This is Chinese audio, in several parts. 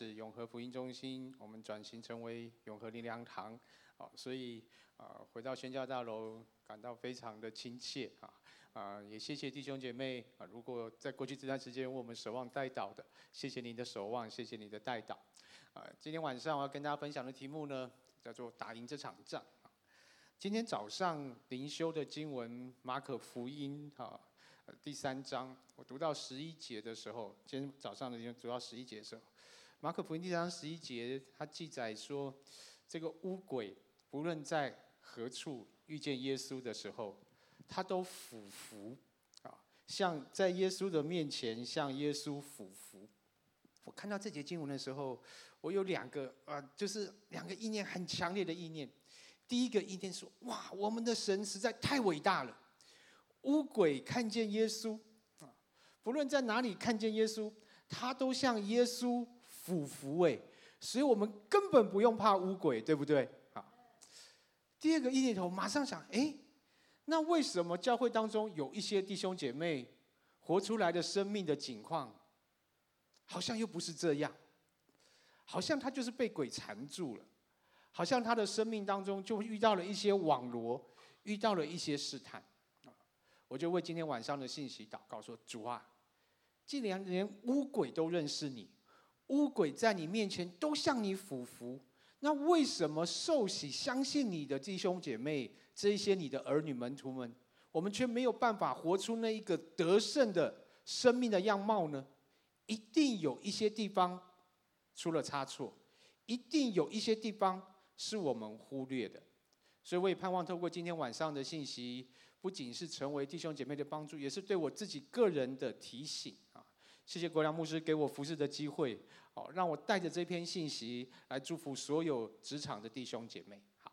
是永和福音中心，我们转型成为永和灵粮堂，啊，所以啊，回到宣教大楼感到非常的亲切啊，啊，也谢谢弟兄姐妹啊，如果在过去这段时间为我们守望代祷的，谢谢您的守望，谢谢你的代祷，啊，今天晚上我要跟大家分享的题目呢，叫做打赢这场仗。今天早上灵修的经文马可福音哈第三章，我读到十一节的时候，今天早上的经读到十一节的时候。马可福音第三十一节，他记载说，这个污鬼不论在何处遇见耶稣的时候，他都俯伏啊，像在耶稣的面前向耶稣俯伏。我看到这节经文的时候，我有两个啊，就是两个意念很强烈的意念。第一个意念说：哇，我们的神实在太伟大了。污鬼看见耶稣啊，不论在哪里看见耶稣，他都向耶稣。俯伏哎，所以我们根本不用怕乌鬼，对不对？好，第二个意念头马上想，哎，那为什么教会当中有一些弟兄姐妹活出来的生命的景况，好像又不是这样？好像他就是被鬼缠住了，好像他的生命当中就遇到了一些网罗，遇到了一些试探。我就为今天晚上的信息祷告说：主啊，既然连乌鬼都认识你。污鬼在你面前都向你俯伏，那为什么受洗相信你的弟兄姐妹，这一些你的儿女门徒们，我们却没有办法活出那一个得胜的生命的样貌呢？一定有一些地方出了差错，一定有一些地方是我们忽略的，所以我也盼望透过今天晚上的信息，不仅是成为弟兄姐妹的帮助，也是对我自己个人的提醒！谢谢国良牧师给我服侍的机会。好，让我带着这篇信息来祝福所有职场的弟兄姐妹。好，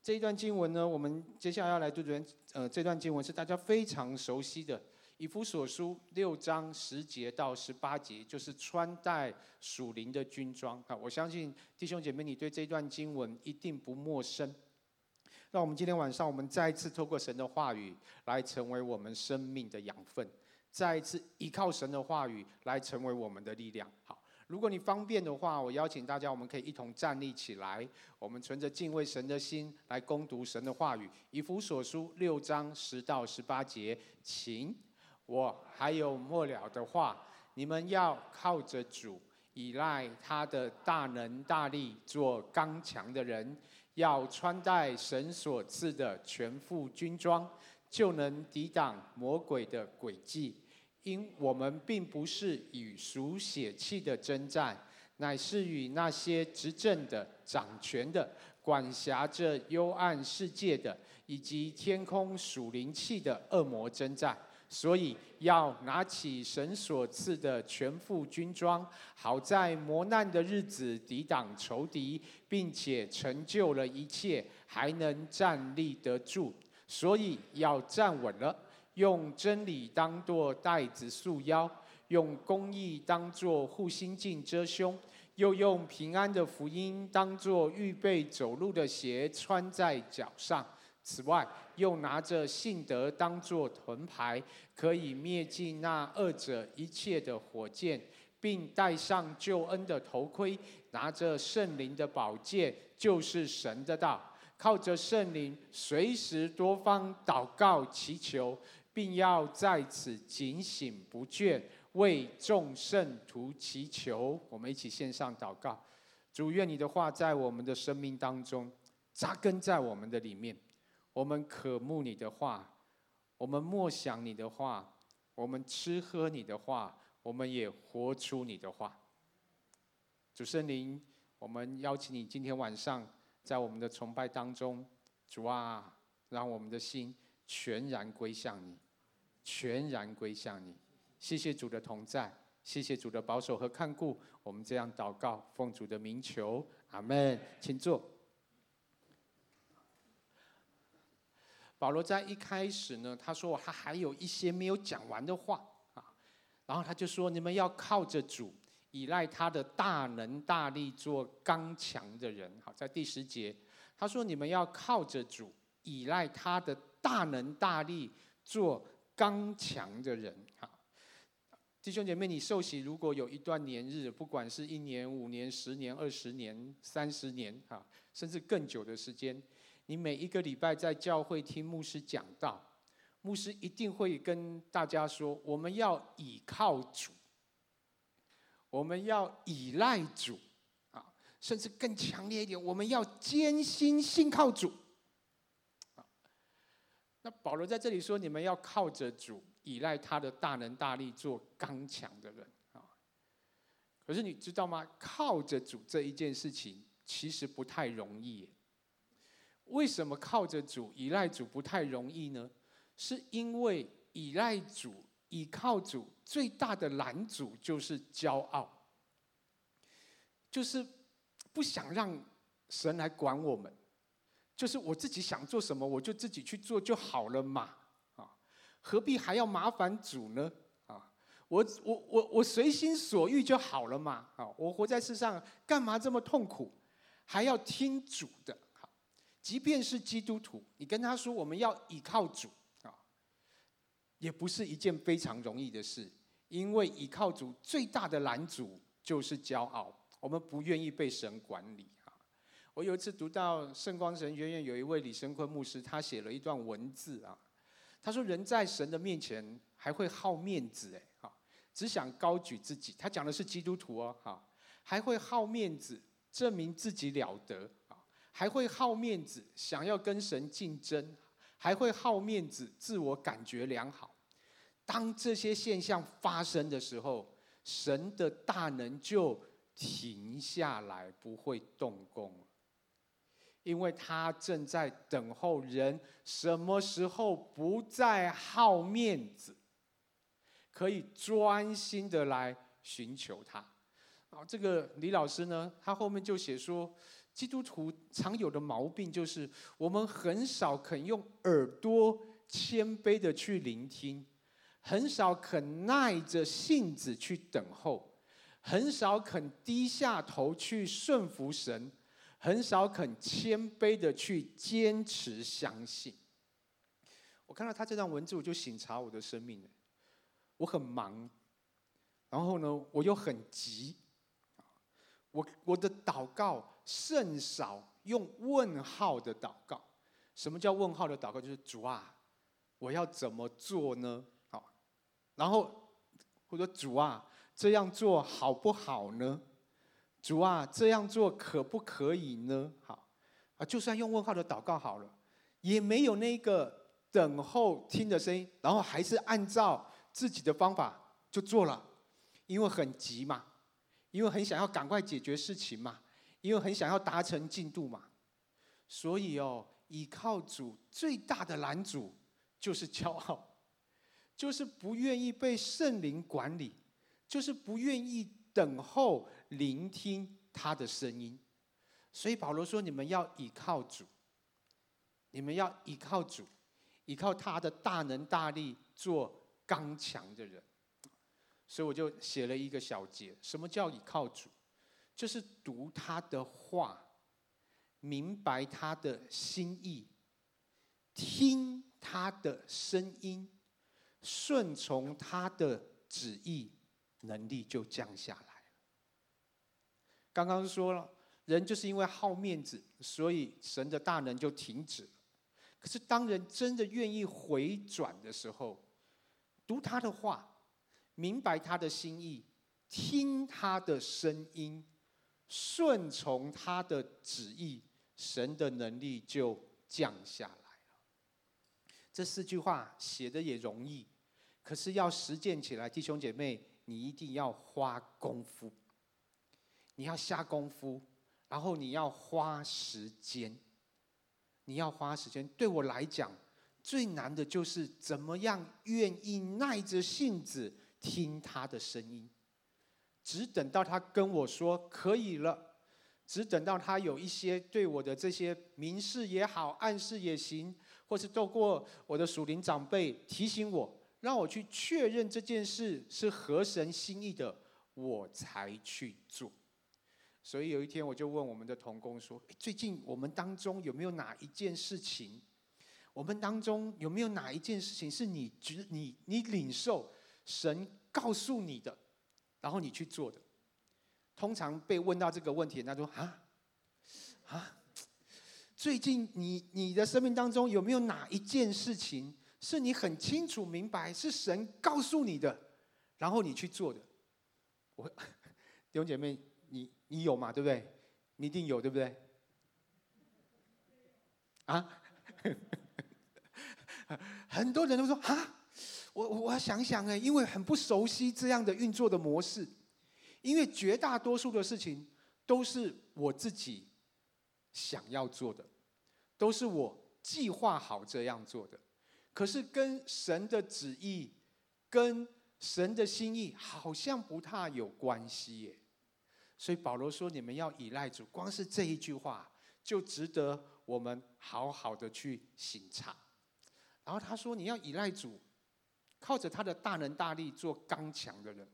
这一段经文呢，我们接下来要来读的，呃，这段经文是大家非常熟悉的《以弗所书》六章十节到十八节，就是穿戴属灵的军装。好，我相信弟兄姐妹，你对这段经文一定不陌生。让我们今天晚上，我们再一次透过神的话语，来成为我们生命的养分，再一次依靠神的话语，来成为我们的力量。好。如果你方便的话，我邀请大家，我们可以一同站立起来，我们存着敬畏神的心来攻读神的话语。以弗所书六章十到十八节，请我还有末了的话，你们要靠着主，倚赖他的大能大力，做刚强的人，要穿戴神所赐的全副军装，就能抵挡魔鬼的诡计。因我们并不是与属血气的征战，乃是与那些执政的、掌权的、管辖着幽暗世界的，以及天空属灵气的恶魔征战。所以要拿起神所赐的全副军装，好在磨难的日子抵挡仇敌，并且成就了一切，还能站立得住。所以要站稳了。用真理当作带子束腰，用公义当作护心镜遮胸，又用平安的福音当作预备走路的鞋穿在脚上。此外，又拿着信德当作盾牌，可以灭尽那二者一切的火箭，并戴上救恩的头盔，拿着圣灵的宝剑，就是神的道，靠着圣灵，随时多方祷告祈求。并要在此警醒不倦，为众圣徒祈求。我们一起献上祷告，主，愿你的话在我们的生命当中扎根在我们的里面。我们渴慕你的话，我们默想你的话，我们吃喝你的话，我们也活出你的话。主圣灵，我们邀请你今天晚上在我们的崇拜当中，主啊，让我们的心。全然归向你，全然归向你。谢谢主的同在，谢谢主的保守和看顾。我们这样祷告，奉主的名求，阿门。请坐。保罗在一开始呢，他说他还有一些没有讲完的话啊，然后他就说：你们要靠着主，倚赖他的大能大力，做刚强的人。好，在第十节，他说：你们要靠着主，倚赖他的。大能大力做刚强的人，哈，弟兄姐妹，你受洗如果有一段年日，不管是一年、五年、十年、二十年、三十年，哈，甚至更久的时间，你每一个礼拜在教会听牧师讲道，牧师一定会跟大家说：我们要倚靠主，我们要依赖主，啊，甚至更强烈一点，我们要坚心信靠主。那保罗在这里说：你们要靠着主。依赖他的大能大力做刚强的人啊！可是你知道吗？靠着主这一件事情其实不太容易。为什么靠着主、依赖主不太容易呢？是因为依赖主、依靠主最大的拦阻就是骄傲，就是不想让神来管我们，就是我自己想做什么我就自己去做就好了嘛啊。何必还要麻烦主呢？啊，我我我我随心所欲就好了嘛！啊，我活在世上干嘛这么痛苦？还要听主的？即便是基督徒，你跟他说我们要倚靠主，也不是一件非常容易的事，因为倚靠主最大的拦阻就是骄傲，我们不愿意被神管理啊。我有一次读到圣光神学院有一位李生坤牧师，他写了一段文字啊。他说：“人在神的面前还会好面子，哎，哈，只想高举自己。他讲的是基督徒哦，哈，还会好面子，证明自己了得，啊，还会好面子，想要跟神竞争，还会好面子，自我感觉良好。当这些现象发生的时候，神的大能就停下来，不会动工。”因为他正在等候人什么时候不再好面子，可以专心的来寻求他。啊，这个李老师呢，他后面就写说，基督徒常有的毛病就是，我们很少肯用耳朵谦卑的去聆听，很少肯耐着性子去等候，很少肯低下头去顺服神。很少肯谦卑的去坚持相信。我看到他这段文字，我就省察我的生命了。我很忙，然后呢，我又很急。我我的祷告甚少用问号的祷告。什么叫问号的祷告？就是主啊，我要怎么做呢？好，然后或者主啊，这样做好不好呢？主啊，这样做可不可以呢？好啊，就算用问号的祷告好了，也没有那个等候听的声音，然后还是按照自己的方法就做了，因为很急嘛，因为很想要赶快解决事情嘛，因为很想要达成进度嘛，所以哦，倚靠主最大的拦阻就是骄傲，就是不愿意被圣灵管理，就是不愿意等候。聆听他的声音，所以保罗说：“你们要倚靠主，你们要倚靠主，倚靠他的大能大力，做刚强的人。”所以我就写了一个小节：什么叫倚靠主？就是读他的话，明白他的心意，听他的声音，顺从他的旨意，能力就降下来。刚刚说了，人就是因为好面子，所以神的大能就停止。可是当人真的愿意回转的时候，读他的话，明白他的心意，听他的声音，顺从他的旨意，神的能力就降下来了。这四句话写的也容易，可是要实践起来，弟兄姐妹，你一定要花功夫。你要下功夫，然后你要花时间。你要花时间。对我来讲，最难的就是怎么样愿意耐着性子听他的声音，只等到他跟我说可以了，只等到他有一些对我的这些明示也好、暗示也行，或是透过我的属灵长辈提醒我，让我去确认这件事是合神心意的，我才去做。所以有一天，我就问我们的同工说：“最近我们当中有没有哪一件事情？我们当中有没有哪一件事情是你觉你你领受神告诉你的，然后你去做的。通常被问到这个问题，他说啊啊，最近你你的生命当中有没有哪一件事情是你很清楚明白是神告诉你的，然后你去做的？我 弟兄姐妹，你你有吗？对不对？你一定有，对不对？啊？很多人都说啊，我我要想想哎，因为很不熟悉这样的运作的模式，因为绝大多数的事情都是我自己想要做的，都是我计划好这样做的，可是跟神的旨意、跟神的心意好像不太有关系耶。所以保罗说：“你们要依赖主。”光是这一句话就值得我们好好的去省察。然后他说：“你要依赖主，靠着他的大能大力做刚强的人。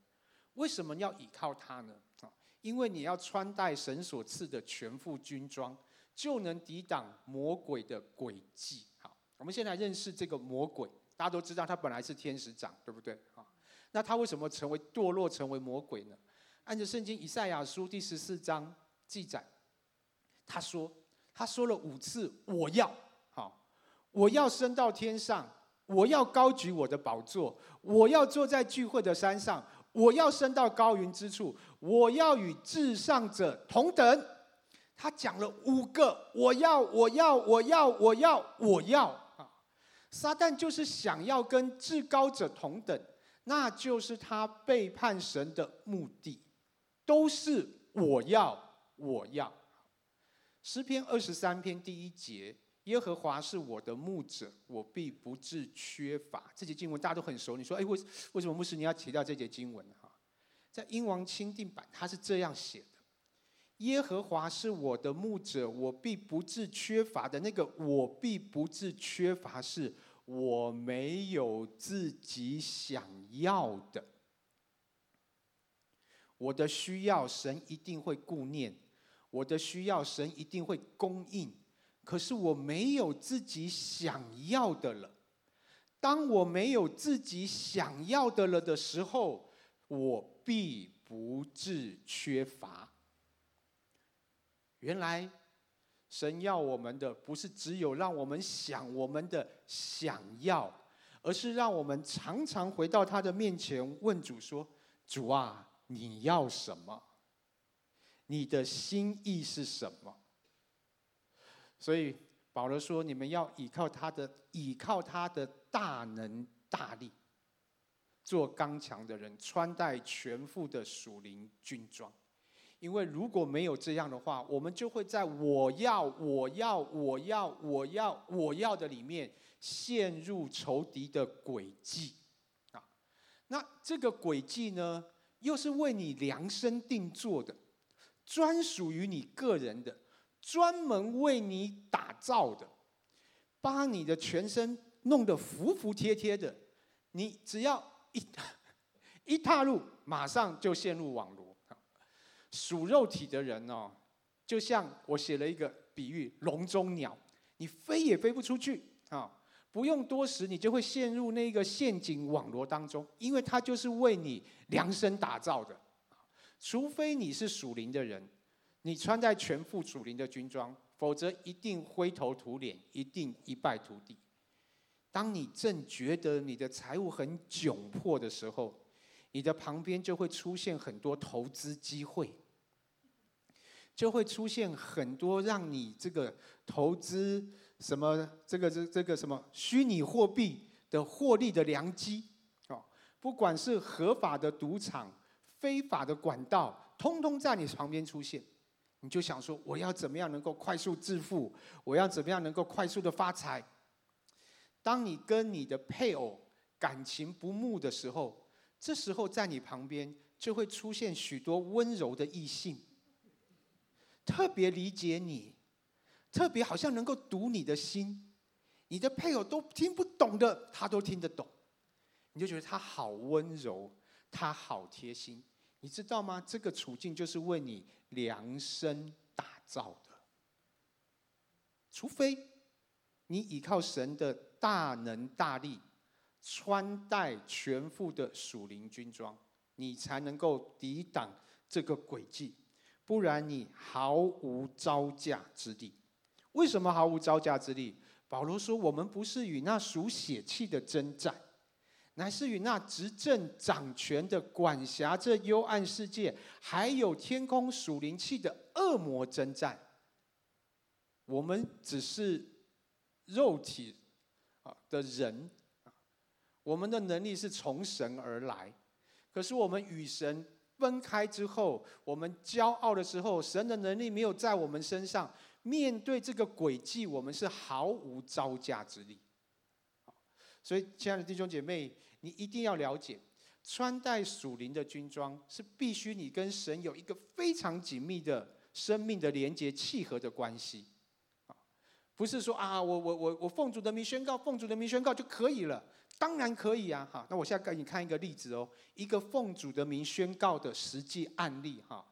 为什么要依靠他呢？啊，因为你要穿戴神所赐的全副军装，就能抵挡魔鬼的诡计。好，我们先来认识这个魔鬼。大家都知道他本来是天使长，对不对？啊，那他为什么成为堕落，成为魔鬼呢？按照圣经以赛亚书第十四章记载，他说，他说了五次‘我要’。”好我要升到天上，我要高举我的宝座，我要坐在聚会的山上，我要升到高云之处，我要与至上者同等。他讲了五个，我要，我要，我要，我要，我要啊！撒旦就是想要跟至高者同等，那就是他背叛神的目的，都是我要，我要。诗篇二十三篇第一节。耶和华是我的牧者，我必不致缺乏。这节经文大家都很熟。你说，哎，为为什么牧师你要提到这节经文？哈，在英王钦定版，他是这样写的：耶和华是我的牧者，我必不致缺乏的。那个我必不致缺乏，是我没有自己想要的。我的需要，神一定会顾念；我的需要，神一定会供应。可是我没有自己想要的了。当我没有自己想要的了的时候，我必不至缺乏。原来，神要我们的不是只有让我们想我们的想要，而是让我们常常回到他的面前，问主说：“主啊，你要什么？你的心意是什么？”所以保罗说：“你们要倚靠他的，倚靠他的大能大力，做刚强的人，穿戴全副的属灵军装。因为如果没有这样的话，我们就会在我要、我要、我要、我要、我要的里面陷入仇敌的诡计啊。那这个诡计呢，又是为你量身定做的，专属于你个人的。”专门为你打造的，把你的全身弄得服服帖帖的，你只要一 一踏入，马上就陷入网罗。属肉体的人哦，就像我写了一个比喻，笼中鸟，你飞也飞不出去啊！不用多时，你就会陷入那个陷阱网罗当中，因为它就是为你量身打造的。除非你是属灵的人。你穿戴全副主灵的军装，否则一定灰头土脸，一定一败涂地。当你正觉得你的财务很窘迫的时候，你的旁边就会出现很多投资机会，就会出现很多让你这个投资什么这个这这个什么虚拟货币的获利的良机哦，不管是合法的赌场、非法的管道，通通在你旁边出现。你就想说，我要怎么样能够快速致富？我要怎么样能够快速的发财？当你跟你的配偶感情不睦的时候，这时候在你旁边就会出现许多温柔的异性，特别理解你，特别好像能够读你的心，你的配偶都听不懂的，他都听得懂，你就觉得他好温柔，他好贴心。你知道吗？这个处境就是为你量身打造的。除非你依靠神的大能大力，穿戴全副的属灵军装，你才能够抵挡这个诡计，不然你毫无招架之力。为什么毫无招架之力？保罗说：“我们不是与那属血气的争战，乃是与那执政掌权的、管辖这幽暗世界，还有天空属灵气的恶魔征战。我们只是肉体啊的人，我们的能力是从神而来，可是我们与神分开之后，我们骄傲的时候，神的能力没有在我们身上。”面对这个诡计，我们是毫无招架之力。所以，亲爱的弟兄姐妹，你一定要了解，穿戴属灵的军装是必须你跟神有一个非常紧密的生命的连接、契合的关系。不是说啊，我我我我奉主的名宣告，奉主的名宣告就可以了。当然可以啊，哈。那我现在给你看一个例子哦，一个奉主的名宣告的实际案例，哈。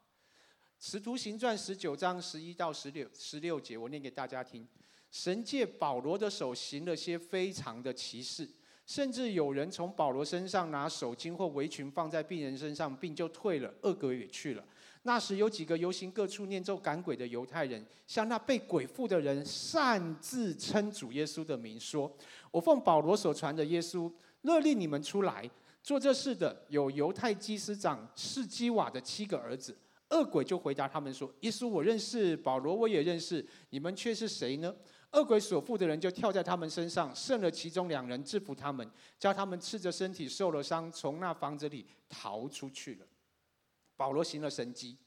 使徒行传十九章十一到十六十六节，我念给大家听。神借保罗的手行了些非常的奇事，甚至有人从保罗身上拿手巾或围裙放在病人身上，病就退了，恶鬼也去了。那时有几个游行各处念咒赶鬼的犹太人，向那被鬼附的人擅自称主耶稣的名，说：“我奉保罗所传的耶稣，勒令你们出来。”做这事的有犹太祭司长士基瓦的七个儿子。恶鬼就回答他们说：“耶稣我认识，保罗我也认识，你们却是谁呢？”恶鬼所附的人就跳在他们身上，胜了其中两人，制服他们，叫他们赤着身体受了伤，从那房子里逃出去了。保罗行了神迹。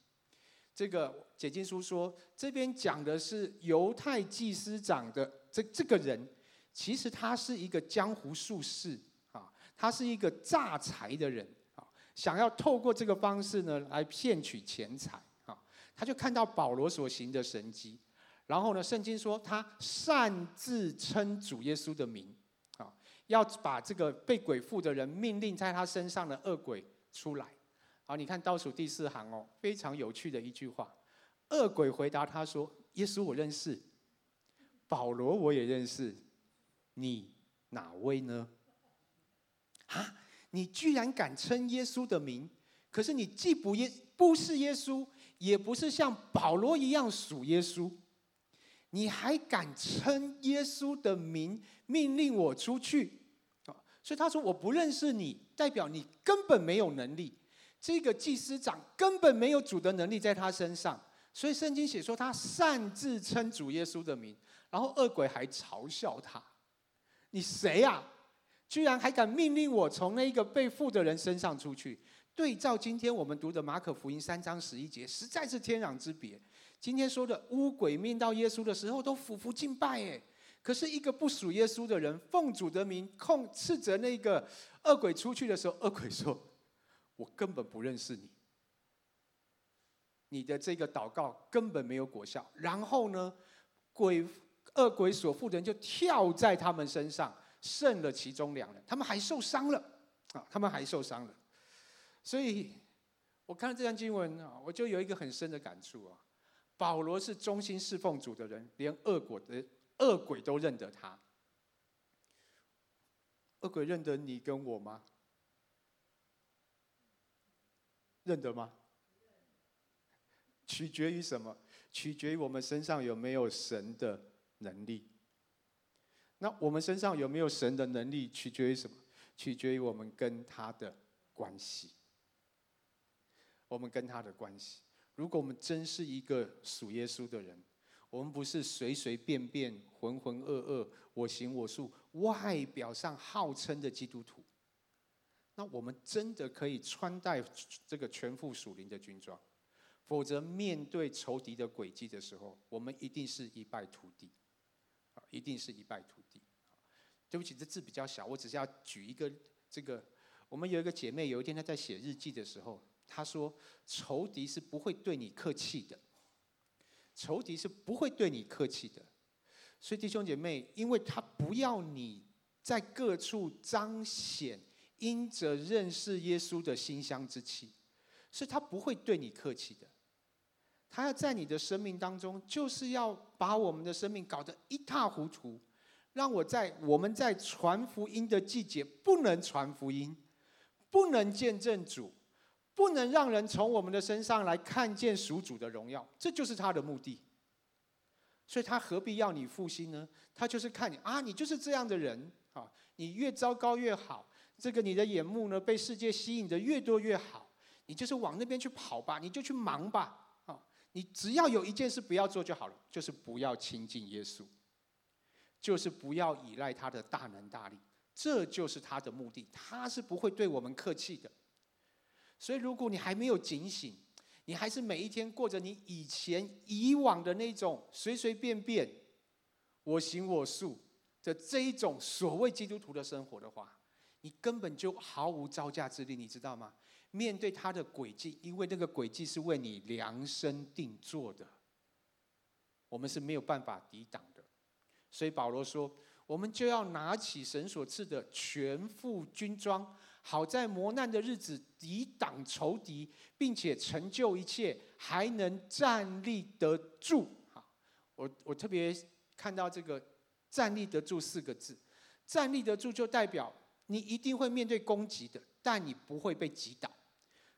这个解经书说，这边讲的是犹太祭司长的这这个人，其实他是一个江湖术士啊，他是一个诈财的人啊。想要透过这个方式呢，来骗取钱财啊！他就看到保罗所行的神迹，然后呢，圣经说他擅自称主耶稣的名啊，要把这个被鬼附的人命令在他身上的恶鬼出来。好，你看倒数第四行哦，非常有趣的一句话。恶鬼回答他说：“耶稣我认识，保罗我也认识，你哪位呢？”啊？你居然敢称耶稣的名，可是你既不耶不是耶稣，也不是像保罗一样属耶稣，你还敢称耶稣的名，命令我出去？所以他说我不认识你，代表你根本没有能力。这个祭司长根本没有主的能力在他身上，所以圣经写说他擅自称主耶稣的名，然后恶鬼还嘲笑他：你谁呀？居然还敢命令我从那个被缚的人身上出去？对照今天我们读的马可福音三章十一节，实在是天壤之别。今天说的污鬼命到耶稣的时候都俯伏敬拜，耶，可是一个不属耶稣的人奉主的名控斥责那个恶鬼出去的时候，恶鬼说：“我根本不认识你，你的这个祷告根本没有果效。”然后呢，鬼恶鬼所附的人就跳在他们身上。胜了其中两人，他们还受伤了啊！他们还受伤了，所以我看了这段经文啊，我就有一个很深的感触啊。保罗是忠心侍奉主的人，连恶鬼的恶鬼都认得他。恶鬼认得你跟我吗？认得吗？取决于什么？取决于我们身上有没有神的能力。那我们身上有没有神的能力，取决于什么？取决于我们跟他的关系。我们跟他的关系，如果我们真是一个属耶稣的人，我们不是随随便便、浑浑噩噩、我行我素、外表上号称的基督徒，那我们真的可以穿戴这个全副属灵的军装。否则，面对仇敌的诡计的时候，我们一定是一败涂地。一定是一败涂地。对不起，这字比较小，我只是要举一个这个。我们有一个姐妹，有一天她在写日记的时候，他说：“仇敌是不会对你客气的，仇敌是不会对你客气的。”所以弟兄姐妹，因为他不要你在各处彰显因着认识耶稣的馨香之气，所以他不会对你客气的。他要在你的生命当中，就是要把我们的生命搞得一塌糊涂，让我在我们在传福音的季节不能传福音，不能见证主，不能让人从我们的身上来看见属主的荣耀，这就是他的目的。所以他何必要你复兴呢？他就是看你啊，你就是这样的人啊，你越糟糕越好。这个你的眼目呢，被世界吸引的越多越好，你就是往那边去跑吧，你就去忙吧啊，你只要有一件事不要做就好了，就是不要亲近耶稣，就是不要依赖他的大能大力，这就是他的目的，他是不会对我们客气的。所以如果你还没有警醒，你还是每一天过着你以前以往的那种随随便便、我行我素的这一种所谓基督徒的生活的话，你根本就毫无招架之力，你知道吗？面对他的诡计，因为那个诡计是为你量身定做的，我们是没有办法抵挡的。所以保罗说，我们就要拿起神所赐的全副军装。好在磨难的日子抵挡仇敌，并且成就一切，还能站立得住。哈，我我特别看到这个“站立得住”四个字，“站立得住”就代表你一定会面对攻击的，但你不会被击倒。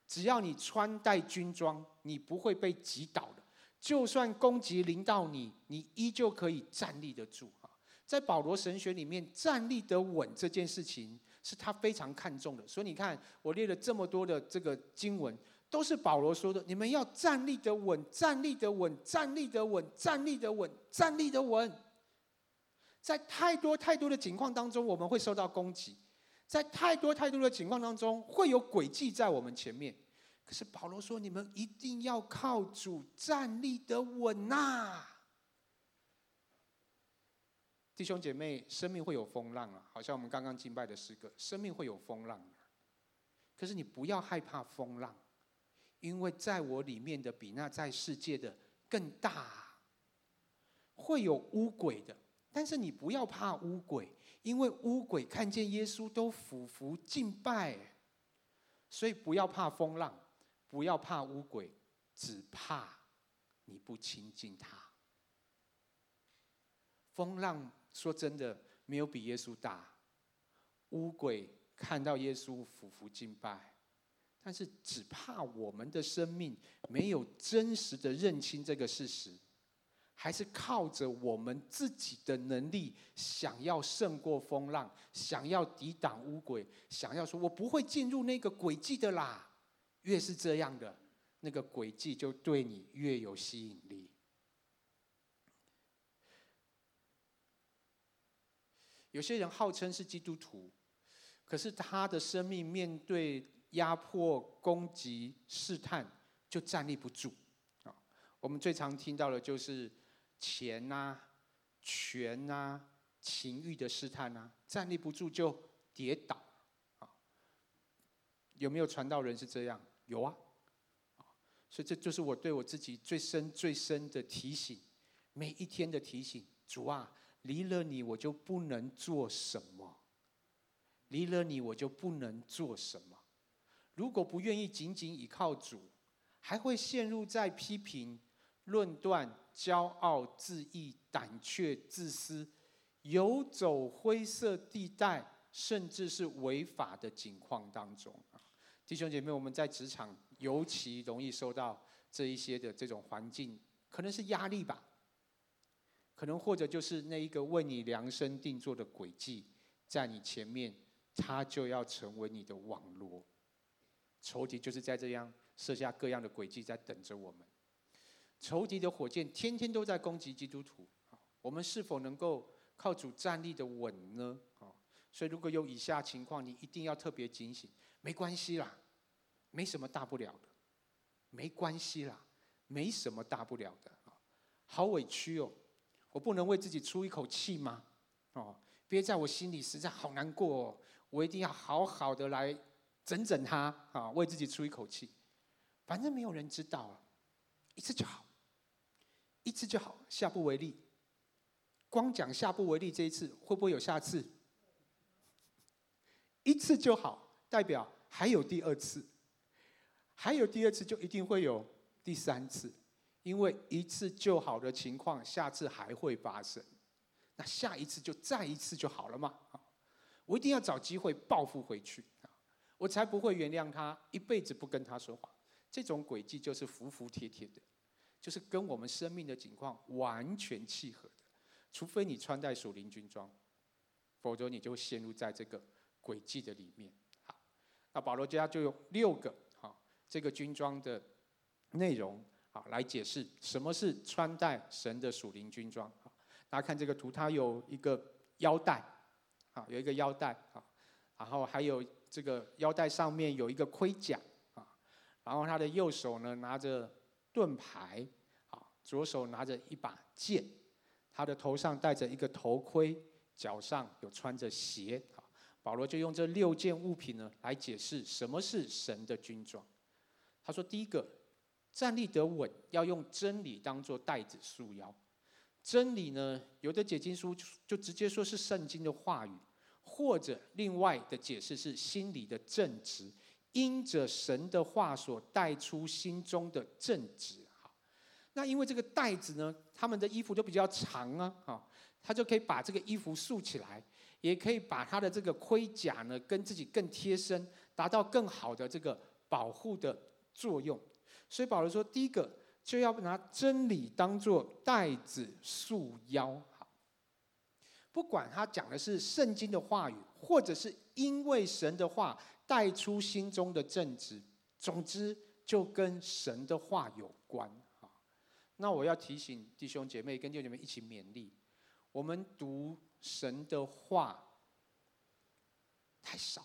只要你穿戴军装，你不会被击倒的。就算攻击临到你，你依旧可以站立得住。哈，在保罗神学里面，站立得稳这件事情。是他非常看重的，所以你看，我列了这么多的这个经文，都是保罗说的。你们要站立得稳，站立得稳，站立得稳，站立得稳，站立得稳。在太多太多的情况当中，我们会受到攻击；在太多太多的情况当中，会有诡计在我们前面。可是保罗说，你们一定要靠主站立得稳呐。弟兄姐妹，生命会有风浪啊，好像我们刚刚敬拜的诗歌，生命会有风浪。可是你不要害怕风浪，因为在我里面的比那在世界的更大。会有污鬼的，但是你不要怕污鬼，因为污鬼看见耶稣都俯伏敬拜。所以不要怕风浪，不要怕污鬼，只怕你不亲近他。风浪。说真的，没有比耶稣大。乌鬼看到耶稣俯伏敬拜，但是只怕我们的生命没有真实的认清这个事实，还是靠着我们自己的能力，想要胜过风浪，想要抵挡乌鬼，想要说我不会进入那个诡迹的啦。越是这样的，那个诡迹就对你越有吸引力。有些人号称是基督徒，可是他的生命面对压迫、攻击、试探，就站立不住。啊，我们最常听到的就是钱呐、权呐、情欲的试探呐，站立不住就跌倒。啊，有没有传道人是这样？有啊。所以这就是我对我自己最深、最深的提醒，每一天的提醒。主啊。离了你，我就不能做什么；离了你，我就不能做什么。如果不愿意紧紧依靠主，还会陷入在批评、论断、骄傲、自义、胆怯、自私，游走灰色地带，甚至是违法的境况当中。弟兄姐妹，我们在职场尤其容易受到这一些的这种环境，可能是压力吧。可能或者就是那一个为你量身定做的轨迹，在你前面，他就要成为你的网罗。仇敌就是在这样设下各样的诡计，在等着我们。仇敌的火箭天天都在攻击基督徒，我们是否能够靠主站立的稳呢？啊，所以如果有以下情况，你一定要特别警醒。没关系啦，没什么大不了的，没关系啦，没什么大不了的啊，好委屈哦。我不能为自己出一口气吗？哦，憋在我心里实在好难过哦。我一定要好好的来整整他啊，为自己出一口气。反正没有人知道啊，一次就好，一次就好，下不为例。光讲下不为例这一次，会不会有下次？一次就好，代表还有第二次，还有第二次就一定会有第三次。因为一次就好的情况，下次还会发生。那下一次就再一次就好了嘛。我一定要找机会报复回去，我才不会原谅他，一辈子不跟他说话。这种诡计就是服服帖帖的，就是跟我们生命的情况完全契合的。除非你穿戴属灵军装，否则你就陷入在这个诡计的里面。好，那保罗家就有六个好这个军装的内容好来解释什么是穿戴神的属灵军装。大家看这个图，它有一个腰带，啊，有一个腰带，啊，然后还有这个腰带上面有一个盔甲，啊，然后他的右手呢拿着盾牌，啊，左手拿着一把剑，他的头上戴着一个头盔，脚上有穿着鞋，啊，保罗就用这六件物品呢来解释什么是神的军装。他说，第一个，站立得稳，要用真理当做带子束腰。真理呢，有的解经书就直接说是圣经的话语，或者另外的解释是心里的正直，因着神的话所带出心中的正直。哈，那因为这个带子呢，他们的衣服都比较长啊，哈，他就可以把这个衣服束起来，也可以把他的这个盔甲呢跟自己更贴身，达到更好的这个保护的作用。所以保罗说，第一个。就要拿真理当做带子束腰，好。不管他讲的是圣经的话语，或者是因为神的话带出心中的正直，总之就跟神的话有关。好，那我要提醒弟兄姐妹跟弟兄姐妹一起勉励，我们读神的话太少。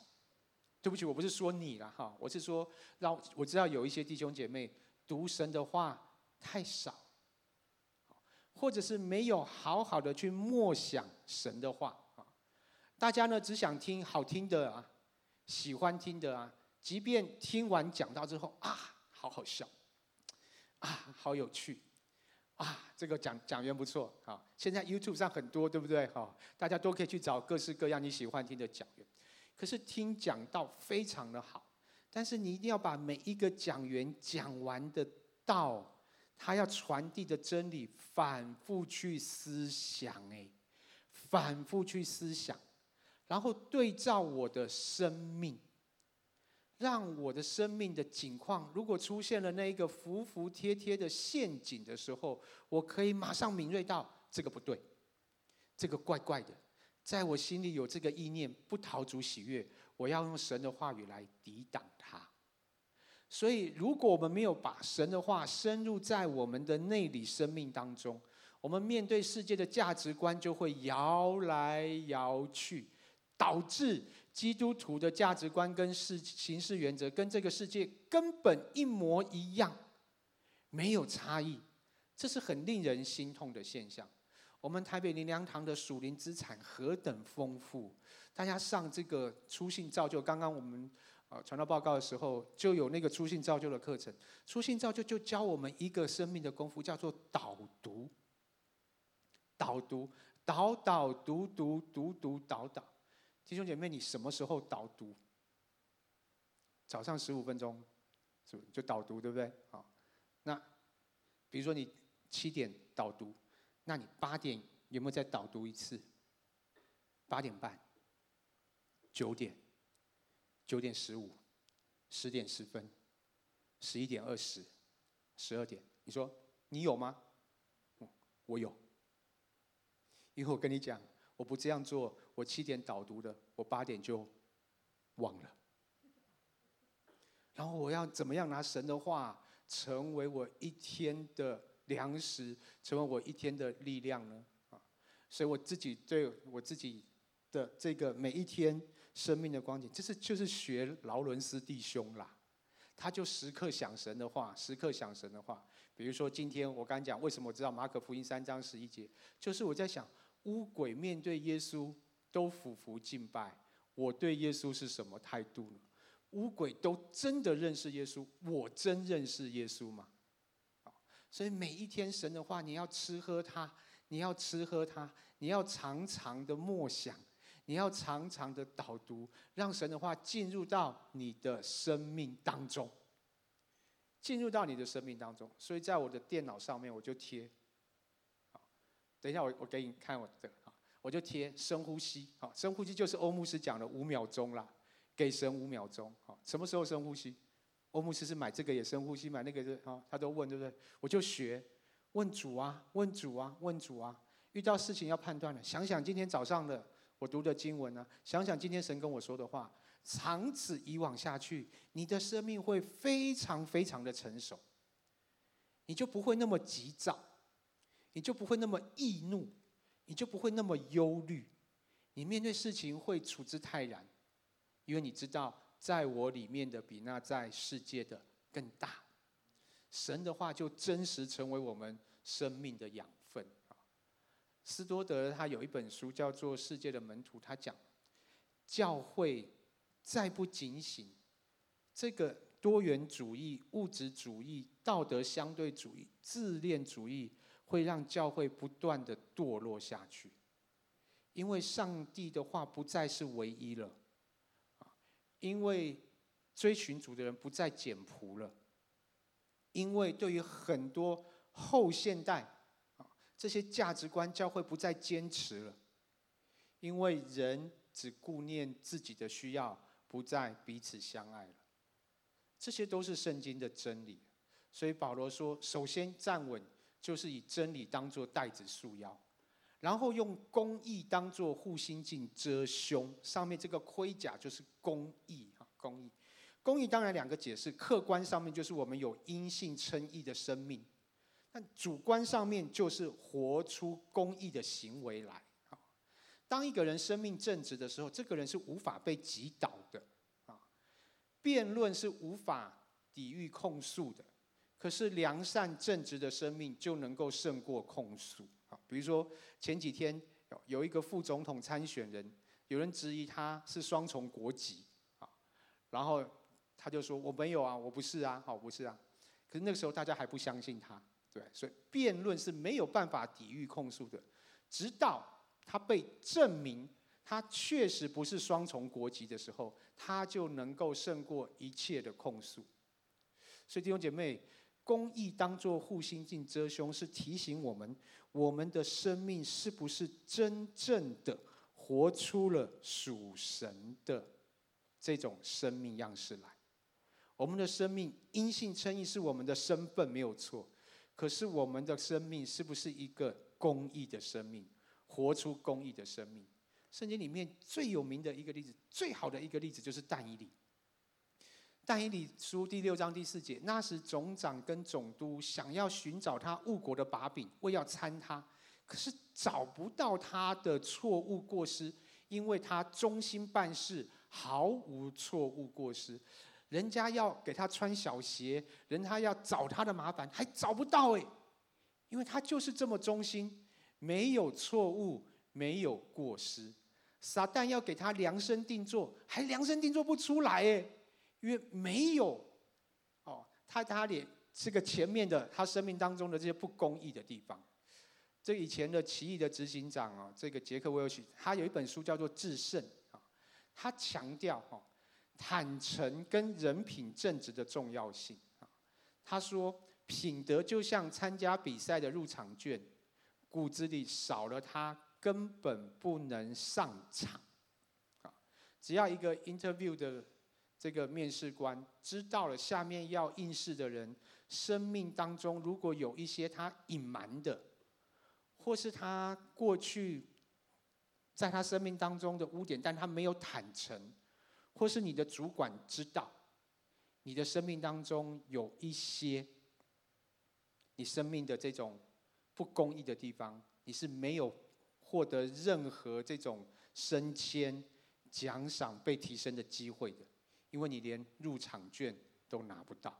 对不起，我不是说你了哈，我是说让我知道有一些弟兄姐妹读神的话。太少，或者是没有好好的去默想神的话啊！大家呢只想听好听的啊，喜欢听的啊，即便听完讲道之后啊，好好笑，啊，好有趣，啊，这个讲讲员不错啊！现在 YouTube 上很多，对不对？哈，大家都可以去找各式各样你喜欢听的讲员。可是听讲道非常的好，但是你一定要把每一个讲员讲完的道。他要传递的真理，反复去思想，哎，反复去思想，然后对照我的生命，让我的生命的境况，如果出现了那一个服服帖帖的陷阱的时候，我可以马上敏锐到这个不对，这个怪怪的，在我心里有这个意念，不逃主喜悦，我要用神的话语来抵挡它。所以，如果我们没有把神的话深入在我们的内里生命当中，我们面对世界的价值观就会摇来摇去，导致基督徒的价值观跟事行事原则跟这个世界根本一模一样，没有差异，这是很令人心痛的现象。我们台北灵粮堂的属灵资产何等丰富，大家上这个初信造就，刚刚我们。啊，传道报告的时候就有那个初信造就的课程。初信造就就教我们一个生命的功夫，叫做导读。导读，导导读读读读导导。弟兄姐妹，你什么时候导读？早上十五分钟，是不是就导读，对不对？好，那比如说你七点导读，那你八点有没有再导读一次？八点半，九点。九点十五，十点十分，十一点二十，十二点，你说你有吗？我有，因为我跟你讲，我不这样做，我七点导读的，我八点就忘了。然后我要怎么样拿神的话成为我一天的粮食，成为我一天的力量呢？啊，所以我自己对我自己的这个每一天。生命的光景，这是就是学劳伦斯弟兄啦，他就时刻想神的话，时刻想神的话。比如说今天我刚讲，为什么我知道马可福音三章十一节，就是我在想，乌鬼面对耶稣都俯伏敬拜，我对耶稣是什么态度呢？乌鬼都真的认识耶稣，我真认识耶稣吗？所以每一天神的话，你要吃喝它，你要吃喝它，你要常常的默想。你要常常的导读，让神的话进入到你的生命当中，进入到你的生命当中。所以在我的电脑上面，我就贴。等一下我我给你看我的。我就贴深呼吸，好，深呼吸就是欧牧师讲的五秒钟啦，给神五秒钟，好，什么时候深呼吸？欧牧师是买这个也深呼吸，买那个是啊，他都问对不对？我就学，问主啊，问主啊，问主啊，遇到事情要判断了，想想今天早上的我读的经文啊，想想今天神跟我说的话，长此以往下去，你的生命会非常非常的成熟，你就不会那么急躁，你就不会那么易怒，你就不会那么忧虑，你面对事情会处之泰然，因为你知道。在我里面的比那在世界的更大，神的话就真实成为我们生命的养分啊。斯多德他有一本书叫做《世界的门徒》，他讲教会再不警醒，这个多元主义、物质主义、道德相对主义、自恋主义会让教会不断的堕落下去，因为上帝的话不再是唯一了。因为追寻主的人不再简朴了，因为对于很多后现代啊这些价值观，教会不再坚持了，因为人只顾念自己的需要，不再彼此相爱了。这些都是圣经的真理，所以保罗说：首先站稳，就是以真理当作带子束腰。然后用公义当做护心镜遮胸，上面这个盔甲就是公义哈，公义，公义当然两个解释，客观上面就是我们有因性称义的生命，但主观上面就是活出公义的行为来。当一个人生命正直的时候，这个人是无法被击倒的啊，辩论是无法抵御控诉的，可是良善正直的生命就能够胜过控诉。比如说前几天有一个副总统参选人，有人质疑他是双重国籍啊，然后他就说我没有啊，我不是啊，好不是啊。可是那个时候大家还不相信他，对，所以辩论是没有办法抵御控诉的，直到他被证明他确实不是双重国籍的时候，他就能够胜过一切的控诉。所以弟兄姐妹。公义当做护心镜遮胸，是提醒我们，我们的生命是不是真正的活出了属神的这种生命样式来？我们的生命因信称义是我们的身份没有错，可是我们的生命是不是一个公义的生命？活出公义的生命？圣经里面最有名的一个例子，最好的一个例子就是但以理。但以理书第六章第四节，那时总长跟总督想要寻找他误国的把柄，为要参他，可是找不到他的错误过失，因为他忠心办事，毫无错误过失。人家要给他穿小鞋，人他要找他的麻烦，还找不到诶，因为他就是这么忠心，没有错误，没有过失。撒旦要给他量身定做，还量身定做不出来诶。因为没有，哦，他他连这个前面的他生命当中的这些不公义的地方，这以前的奇异的执行长啊，这个杰克威尔逊，他有一本书叫做《至圣》啊，他强调哈坦诚跟人品正直的重要性啊。他说品德就像参加比赛的入场券，骨子里少了它根本不能上场啊。只要一个 interview 的。这个面试官知道了，下面要应试的人生命当中如果有一些他隐瞒的，或是他过去在他生命当中的污点，但他没有坦诚，或是你的主管知道你的生命当中有一些你生命的这种不公义的地方，你是没有获得任何这种升迁、奖赏、被提升的机会的。因为你连入场券都拿不到，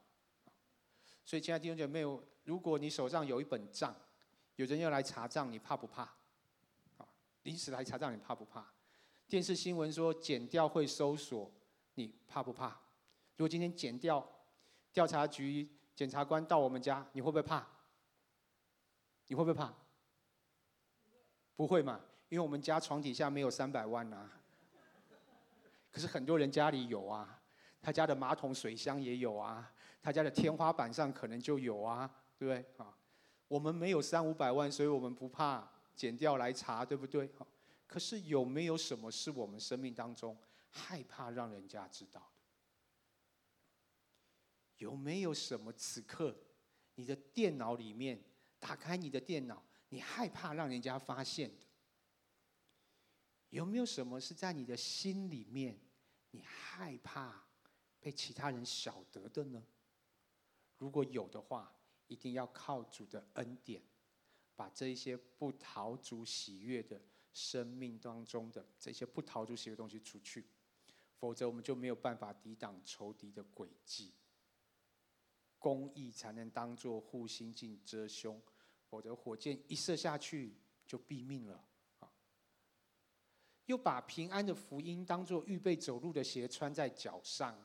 所以亲爱的弟兄姐妹，如果你手上有一本账，有人要来查账，你怕不怕？啊，临时来查账，你怕不怕？电视新闻说剪掉会搜索，你怕不怕？如果今天剪掉调查局检察官到我们家，你会不会怕？你会不会怕？不会嘛，因为我们家床底下没有三百万啊。可是很多人家里有啊。他家的马桶水箱也有啊，他家的天花板上可能就有啊，对不对啊？我们没有三五百万，所以我们不怕检掉来查，对不对？可是有没有什么是我们生命当中害怕让人家知道的？有没有什么此刻你的电脑里面打开你的电脑，你害怕让人家发现的？有没有什么是在你的心里面你害怕被其他人晓得的呢？如果有的话，一定要靠主的恩典，把这一些不逃主喜悦的生命当中的这些不逃主喜悦的东西除去，否则我们就没有办法抵挡仇敌的诡计。公义才能当做护心镜遮胸，否则火箭一射下去就毙命了。啊又把平安的福音当做预备走路的鞋穿在脚上。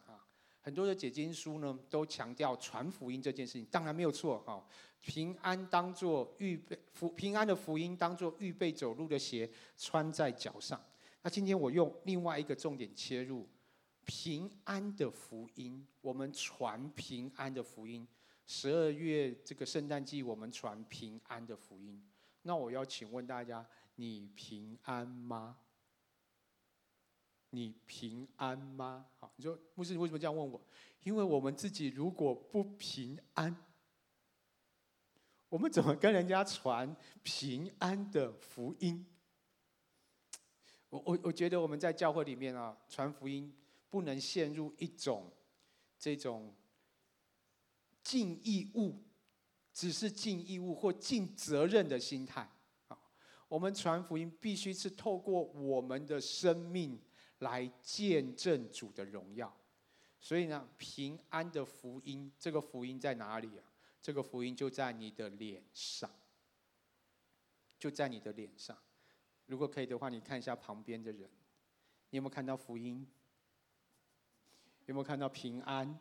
很多的解经书呢，都强调传福音这件事情，当然没有错哈。平安当做预备福，平安的福音当做预备走路的鞋穿在脚上。那今天我用另外一个重点切入，平安的福音，我们传平安的福音。十二月这个圣诞季，我们传平安的福音。那我要请问大家，你平安吗？你平安吗？好，你说牧师，你为什么这样问我？因为我们自己如果不平安，我们怎么跟人家传平安的福音？我我我觉得我们在教会里面啊，传福音不能陷入一种这种尽义务，只是尽义务或尽责任的心态。我们传福音必须是透过我们的生命。来见证主的荣耀，所以呢，平安的福音，这个福音在哪里啊？这个福音就在你的脸上，就在你的脸上。如果可以的话，你看一下旁边的人，你有没有看到福音？有没有看到平安？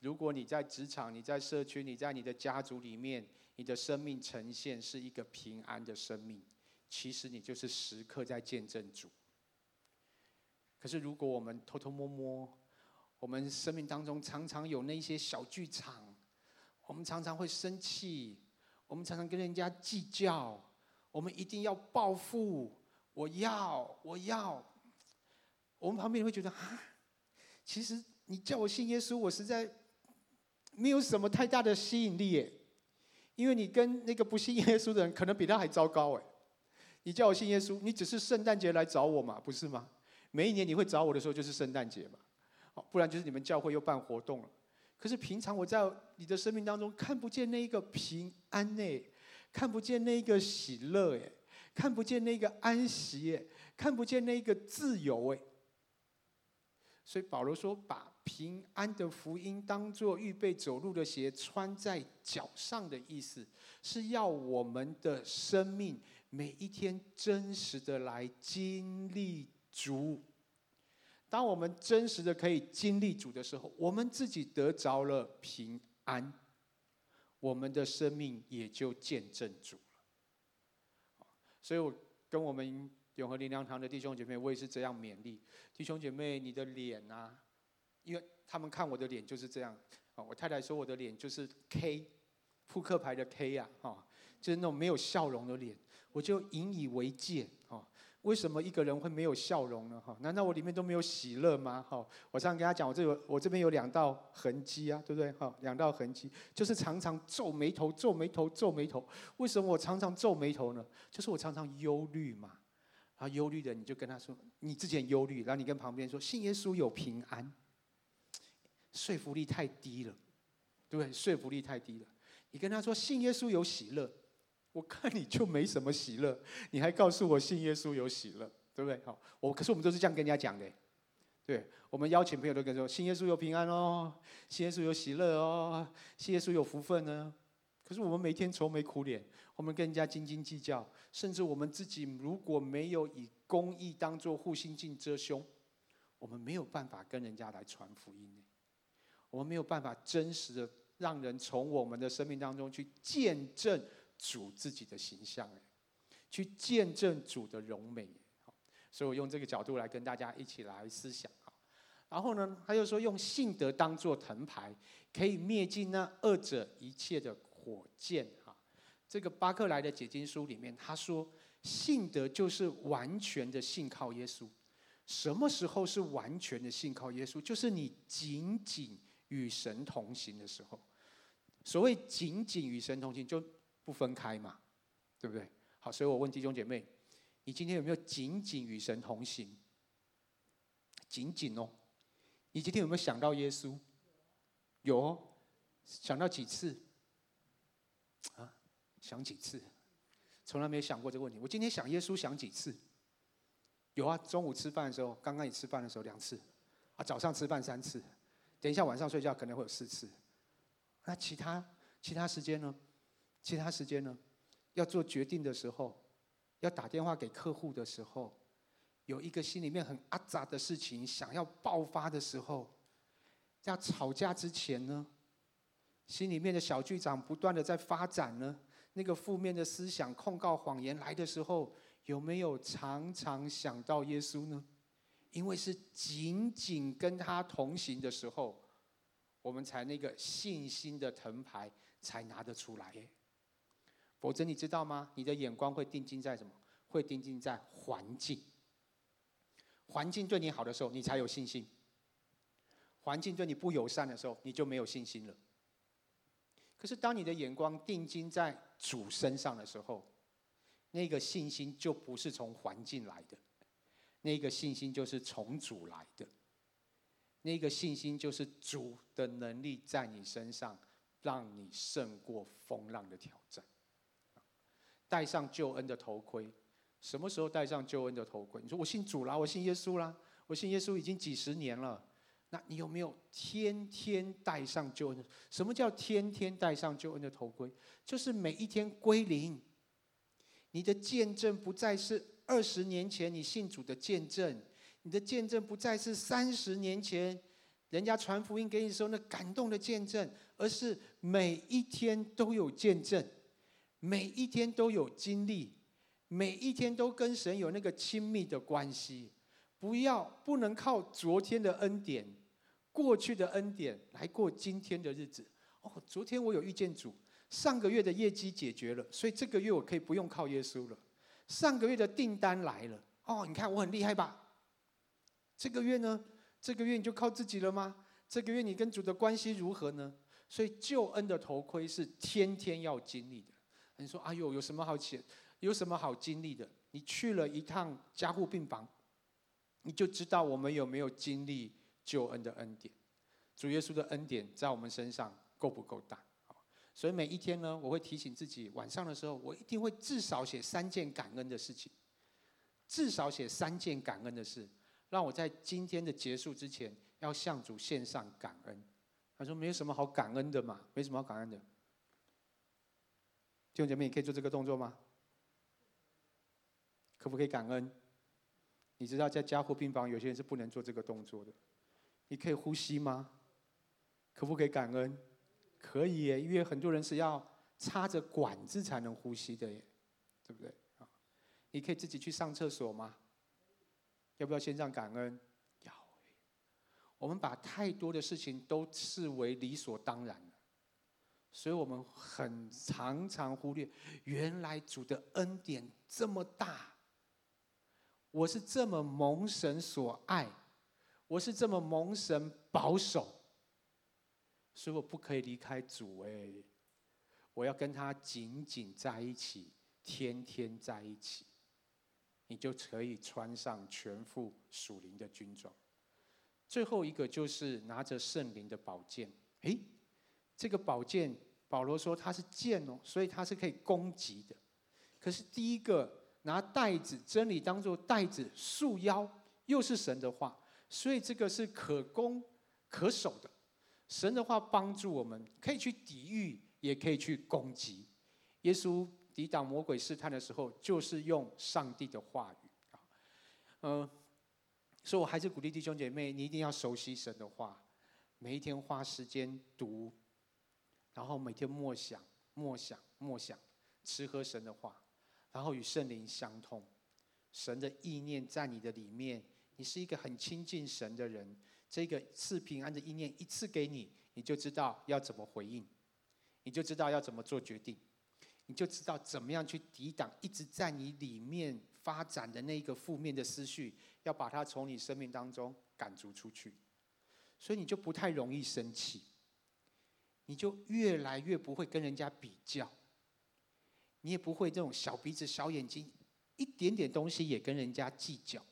如果你在职场、你在社区、你在你的家族里面，你的生命呈现是一个平安的生命，其实你就是时刻在见证主。可是，如果我们偷偷摸摸，我们生命当中常常有那些小剧场，我们常常会生气，我们常常跟人家计较，我们一定要报复，我要，我要。我们旁边人会觉得啊，其实你叫我信耶稣，我实在没有什么太大的吸引力耶，因为你跟那个不信耶稣的人可能比他还糟糕哎。你叫我信耶稣，你只是圣诞节来找我嘛，不是吗？每一年你会找我的时候，就是圣诞节嘛，好，不然就是你们教会又办活动了。可是平常我在你的生命当中看不见那一个平安呢，看不见那一个喜乐哎，看不见那个安息哎，看不见那一个自由哎。所以保罗说，把平安的福音当做预备走路的鞋穿在脚上的意思，是要我们的生命每一天真实的来经历。主，当我们真实的可以经历主的时候，我们自己得着了平安，我们的生命也就见证主了。所以，我跟我们永和灵粮堂的弟兄姐妹，我也是这样勉励弟兄姐妹：你的脸啊，因为他们看我的脸就是这样。我太太说我的脸就是 K，扑克牌的 K 呀，哈，就是那种没有笑容的脸，我就引以为戒，为什么一个人会没有笑容呢？哈，难道我里面都没有喜乐吗？哈，我常常跟他讲，我这有我这边有两道痕迹啊，对不对？哈，两道痕迹就是常常皱眉头、皱眉头、皱眉头。为什么我常常皱眉头呢？就是我常常忧虑嘛。然后忧虑的你就跟他说，你之前忧虑，然后你跟旁边说，信耶稣有平安，说服力太低了，对不对？说服力太低了。你跟他说，信耶稣有喜乐。我看你就没什么喜乐，你还告诉我信耶稣有喜乐，对不对？好，我可是我们都是这样跟人家讲的，对，我们邀请朋友都跟说信耶稣有平安哦，信耶稣有喜乐哦，信耶稣有福分呢。可是我们每天愁眉苦脸，我们跟人家斤斤计较，甚至我们自己如果没有以公义当作护心镜遮胸，我们没有办法跟人家来传福音，我们没有办法真实的让人从我们的生命当中去见证。主自己的形象，去见证主的荣美，所以我用这个角度来跟大家一起来思想。然后呢，他又说用信德当做藤牌，可以灭尽那恶者一切的火箭。哈，这个巴克莱的解经书里面他说，信德就是完全的信靠耶稣。什么时候是完全的信靠耶稣？就是你紧紧与神同行的时候。所谓紧紧与神同行，就不分开嘛，对不对？好，所以我问弟兄姐妹，你今天有没有紧紧与神同行？紧紧哦，你今天有没有想到耶稣？有哦，想到几次？啊，想几次？从来没有想过这个问题。我今天想耶稣想几次？有啊，中午吃饭的时候，刚刚你吃饭的时候两次，啊，早上吃饭三次，等一下晚上睡觉可能会有四次。那其他其他时间呢？其他时间呢？要做决定的时候，要打电话给客户的时候，有一个心里面很阿杂的事情想要爆发的时候，要吵架之前呢，心里面的小剧场不断的在发展呢。那个负面的思想、控告、谎言来的时候，有没有常常想到耶稣呢？因为是紧紧跟他同行的时候，我们才那个信心的藤牌才拿得出来。否则你知道吗？你的眼光会定睛在什么？会定睛在环境。环境对你好的时候，你才有信心；环境对你不友善的时候，你就没有信心了。可是当你的眼光定睛在主身上的时候，那个信心就不是从环境来的，那个信心就是从主来的。那个信心就是主的能力在你身上，让你胜过风浪的挑战。戴上救恩的头盔，什么时候戴上救恩的头盔？你说我信主啦，我信耶稣啦，我信耶稣已经几十年了。那你有没有天天戴上救恩？什么叫天天戴上救恩的头盔？就是每一天归零。你的见证不再是二十年前你信主的见证，你的见证不再是三十年前人家传福音给你时候那感动的见证，而是每一天都有见证。每一天都有经历，每一天都跟神有那个亲密的关系。不要不能靠昨天的恩典、过去的恩典来过今天的日子。哦，昨天我有遇见主，上个月的业绩解决了，所以这个月我可以不用靠耶稣了。上个月的订单来了，哦，你看我很厉害吧？这个月呢？这个月你就靠自己了吗？这个月你跟主的关系如何呢？所以救恩的头盔是天天要经历的。你说：“哎呦，有什么好写？有什么好经历的？你去了一趟加护病房，你就知道我们有没有经历救恩的恩典。主耶稣的恩典在我们身上够不够大？所以每一天呢，我会提醒自己，晚上的时候我一定会至少写三件感恩的事情，至少写三件感恩的事，让我在今天的结束之前要向主献上感恩。”他说：“没有什么好感恩的嘛，没什么好感恩的。”弟兄姐妹，你可以做这个动作吗？可不可以感恩？你知道在加护病房，有些人是不能做这个动作的。你可以呼吸吗？可不可以感恩？可以耶，因为很多人是要插着管子才能呼吸的耶，对不对？啊，你可以自己去上厕所吗？要不要先上感恩？要。我们把太多的事情都视为理所当然。所以我们很常常忽略，原来主的恩典这么大。我是这么蒙神所爱，我是这么蒙神保守，所以我不可以离开主哎，我要跟他紧紧在一起，天天在一起，你就可以穿上全副属灵的军装。最后一个就是拿着圣灵的宝剑，诶。这个宝剑，保罗说它是剑哦，所以它是可以攻击的。可是第一个拿袋子，真理当做袋子束腰，又是神的话，所以这个是可攻可守的。神的话帮助我们，可以去抵御，也可以去攻击。耶稣抵挡魔鬼试探的时候，就是用上帝的话语啊。嗯，所以我还是鼓励弟兄姐妹，你一定要熟悉神的话，每一天花时间读。然后每天默想、默想、默想，吃喝神的话，然后与圣灵相通，神的意念在你的里面，你是一个很亲近神的人。这个赐平安的意念一次给你，你就知道要怎么回应，你就知道要怎么做决定，你就知道怎么样去抵挡一直在你里面发展的那个负面的思绪，要把它从你生命当中赶逐出去。所以你就不太容易生气，你就越来越不会跟人家比较，你也不会这种小鼻子小眼睛，一点点东西也跟人家计较。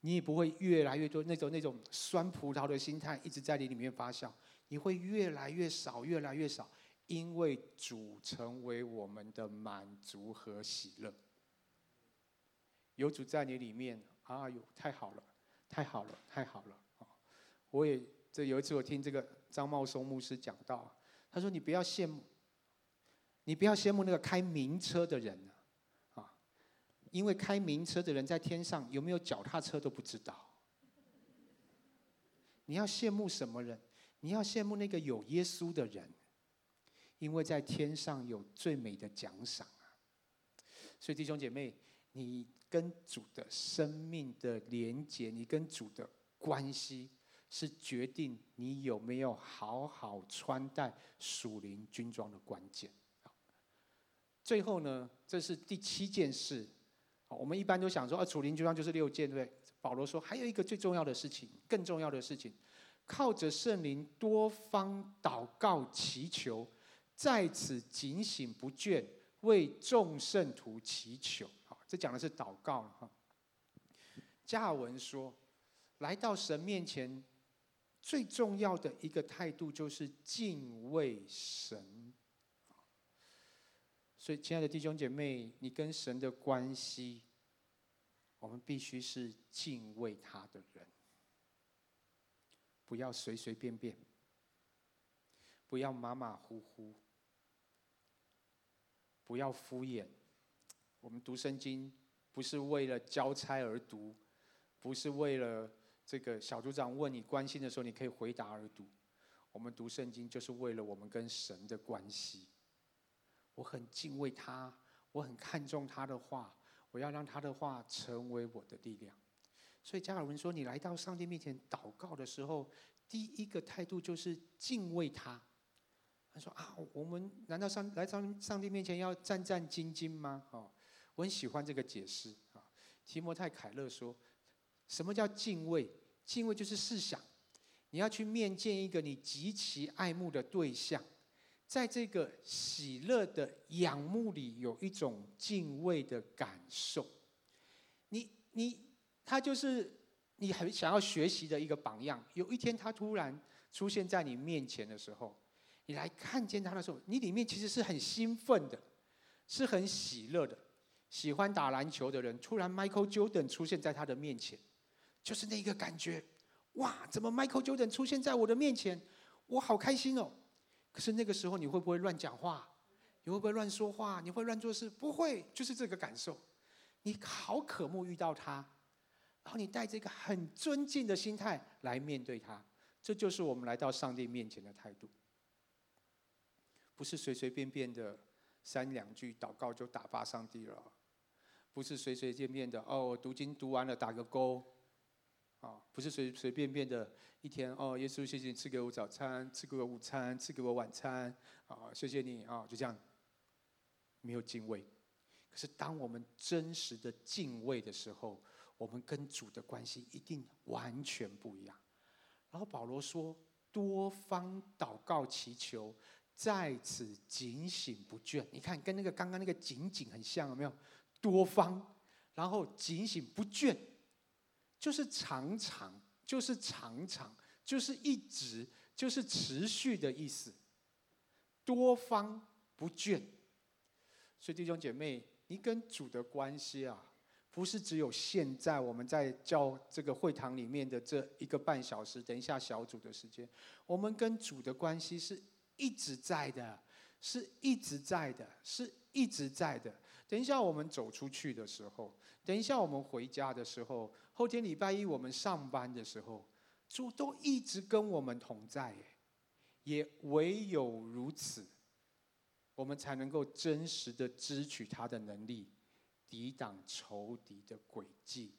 你也不会越来越多那种那种酸葡萄的心态一直在你里面发酵，你会越来越少，越来越少，因为主成为我们的满足和喜乐。有主在你里面，啊哟，太好了，太好了，太好了！我也这有一次我听这个张茂松牧师讲到，他说：“你不要羡慕，你不要羡慕那个开名车的人啊。”因为开名车的人在天上有没有脚踏车都不知道。你要羡慕什么人？你要羡慕那个有耶稣的人，因为在天上有最美的奖赏啊！所以弟兄姐妹，你跟主的生命的连结，你跟主的关系，是决定你有没有好好穿戴属灵军装的关键。最后呢，这是第七件事。我们一般都想说，啊，属灵军装就是六件，对不对？保罗说，还有一个最重要的事情，更重要的事情，靠着圣灵多方祷告祈求，在此警醒不倦，为众圣徒祈求。好，这讲的是祷告哈。加尔文说，来到神面前，最重要的一个态度就是敬畏神。所以，亲爱的弟兄姐妹，你跟神的关系，我们必须是敬畏他的人，不要随随便便，不要马马虎虎，不要敷衍。我们读圣经不是为了交差而读，不是为了这个小组长问你关心的时候你可以回答而读。我们读圣经就是为了我们跟神的关系。我很敬畏他，我很看重他的话，我要让他的话成为我的力量。所以加尔文说：“你来到上帝面前祷告的时候，第一个态度就是敬畏他。”他说：“啊，我们难道上来上上帝面前要战战兢兢吗？”哦，我很喜欢这个解释啊。提摩太凯勒说：“什么叫敬畏？敬畏就是试想，你要去面见一个你极其爱慕的对象。”在这个喜乐的仰慕里，有一种敬畏的感受。你你他就是你很想要学习的一个榜样。有一天他突然出现在你面前的时候，你来看见他的时候，你里面其实是很兴奋的，是很喜乐的。喜欢打篮球的人，突然 Michael Jordan 出现在他的面前，就是那个感觉。哇，怎么 Michael Jordan 出现在我的面前？我好开心哦！可是那个时候你会不会乱讲话？你会不会乱说话？你会乱做事？不会，就是这个感受。你好渴慕遇到他，然后你带着一个很尊敬的心态来面对他，这就是我们来到上帝面前的态度。不是随随便便的三两句祷告就打发上帝了，不是随随便便的哦，读经读完了打个勾。啊，不是随随便便的一天哦，耶稣，谢谢你赐给我早餐，赐给我午餐，赐给我晚餐，啊，谢谢你啊，就这样，没有敬畏。可是当我们真实的敬畏的时候，我们跟主的关系一定完全不一样。然后保罗说，多方祷告祈求，在此警醒不倦。你看，跟那个刚刚那个紧紧很像，有没有？多方，然后警醒不倦。就是常常，就是常常，就是一直，就是持续的意思。多方不倦。所以弟兄姐妹，你跟主的关系啊，不是只有现在我们在教这个会堂里面的这一个半小时，等一下小组的时间，我们跟主的关系是一直在的，是一直在的，是一直在的。等一下我们走出去的时候，等一下我们回家的时候。后天礼拜一我们上班的时候，主都一直跟我们同在，也唯有如此，我们才能够真实的支取他的能力，抵挡仇敌的诡计，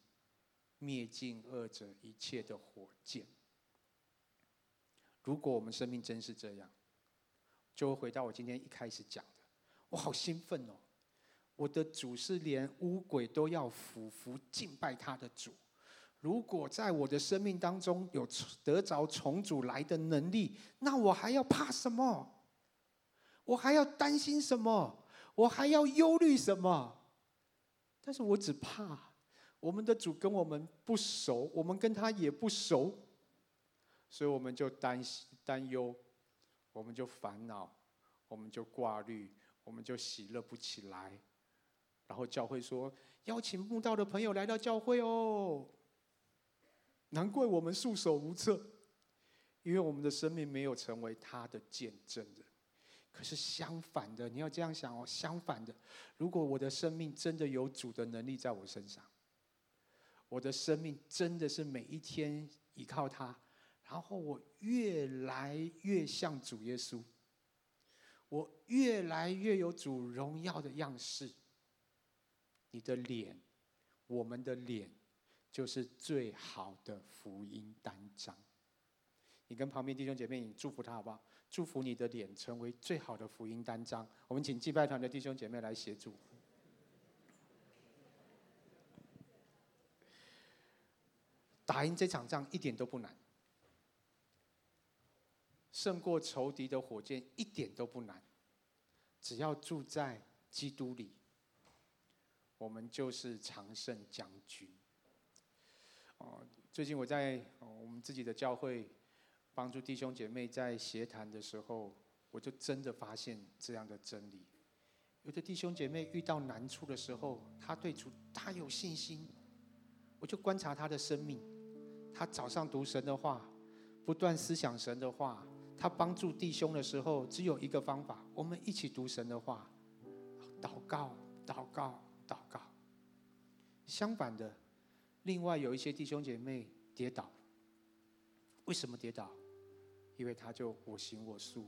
灭尽恶者一切的火箭。如果我们生命真是这样，就会回到我今天一开始讲的，我好兴奋哦！我的主是连污鬼都要俯伏敬拜他的主。如果在我的生命当中有得着从主来的能力，那我还要怕什么？我还要担心什么？我还要忧虑什么？但是我只怕我们的主跟我们不熟，我们跟他也不熟，所以我们就担心、担忧，我们就烦恼，我们就挂虑，我们就喜乐不起来。然后教会说，邀请慕道的朋友来到教会哦。难怪我们束手无策，因为我们的生命没有成为他的见证人。可是相反的，你要这样想哦，相反的，如果我的生命真的有主的能力在我身上，我的生命真的是每一天依靠他，然后我越来越像主耶稣，我越来越有主荣耀的样式，你的脸，我们的脸。就是最好的福音单张。你跟旁边弟兄姐妹，你祝福他好不好？祝福你的脸成为最好的福音单张。我们请祭拜团的弟兄姐妹来协助。打赢这场仗一点都不难，胜过仇敌的火箭一点都不难。只要住在基督里，我们就是常胜将军。哦，最近我在我们自己的教会帮助弟兄姐妹在协谈的时候，我就真的发现这样的真理。有的弟兄姐妹遇到难处的时候，他对主大有信心，我就观察他的生命。他早上读神的话，不断思想神的话。他帮助弟兄的时候，只有一个方法：我们一起读神的话，祷告，祷告，祷告。相反的。另外有一些弟兄姐妹跌倒，为什么跌倒？因为他就我行我素，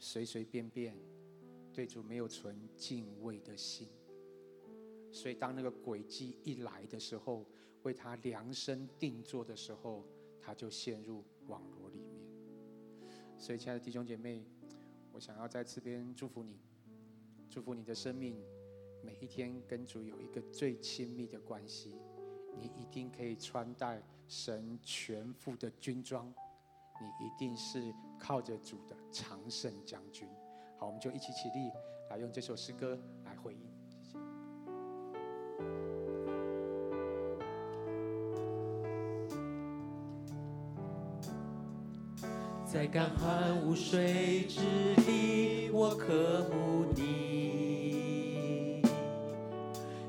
随随便便，对主没有存敬畏的心。所以当那个诡计一来的时候，为他量身定做的时候，他就陷入网罗里面。所以亲爱的弟兄姐妹，我想要在这边祝福你，祝福你的生命，每一天跟主有一个最亲密的关系。你一定可以穿戴神全副的军装，你一定是靠着主的常胜将军。好，我们就一起起立，来用这首诗歌来回应。谢谢。在干旱无水之地，我渴慕你；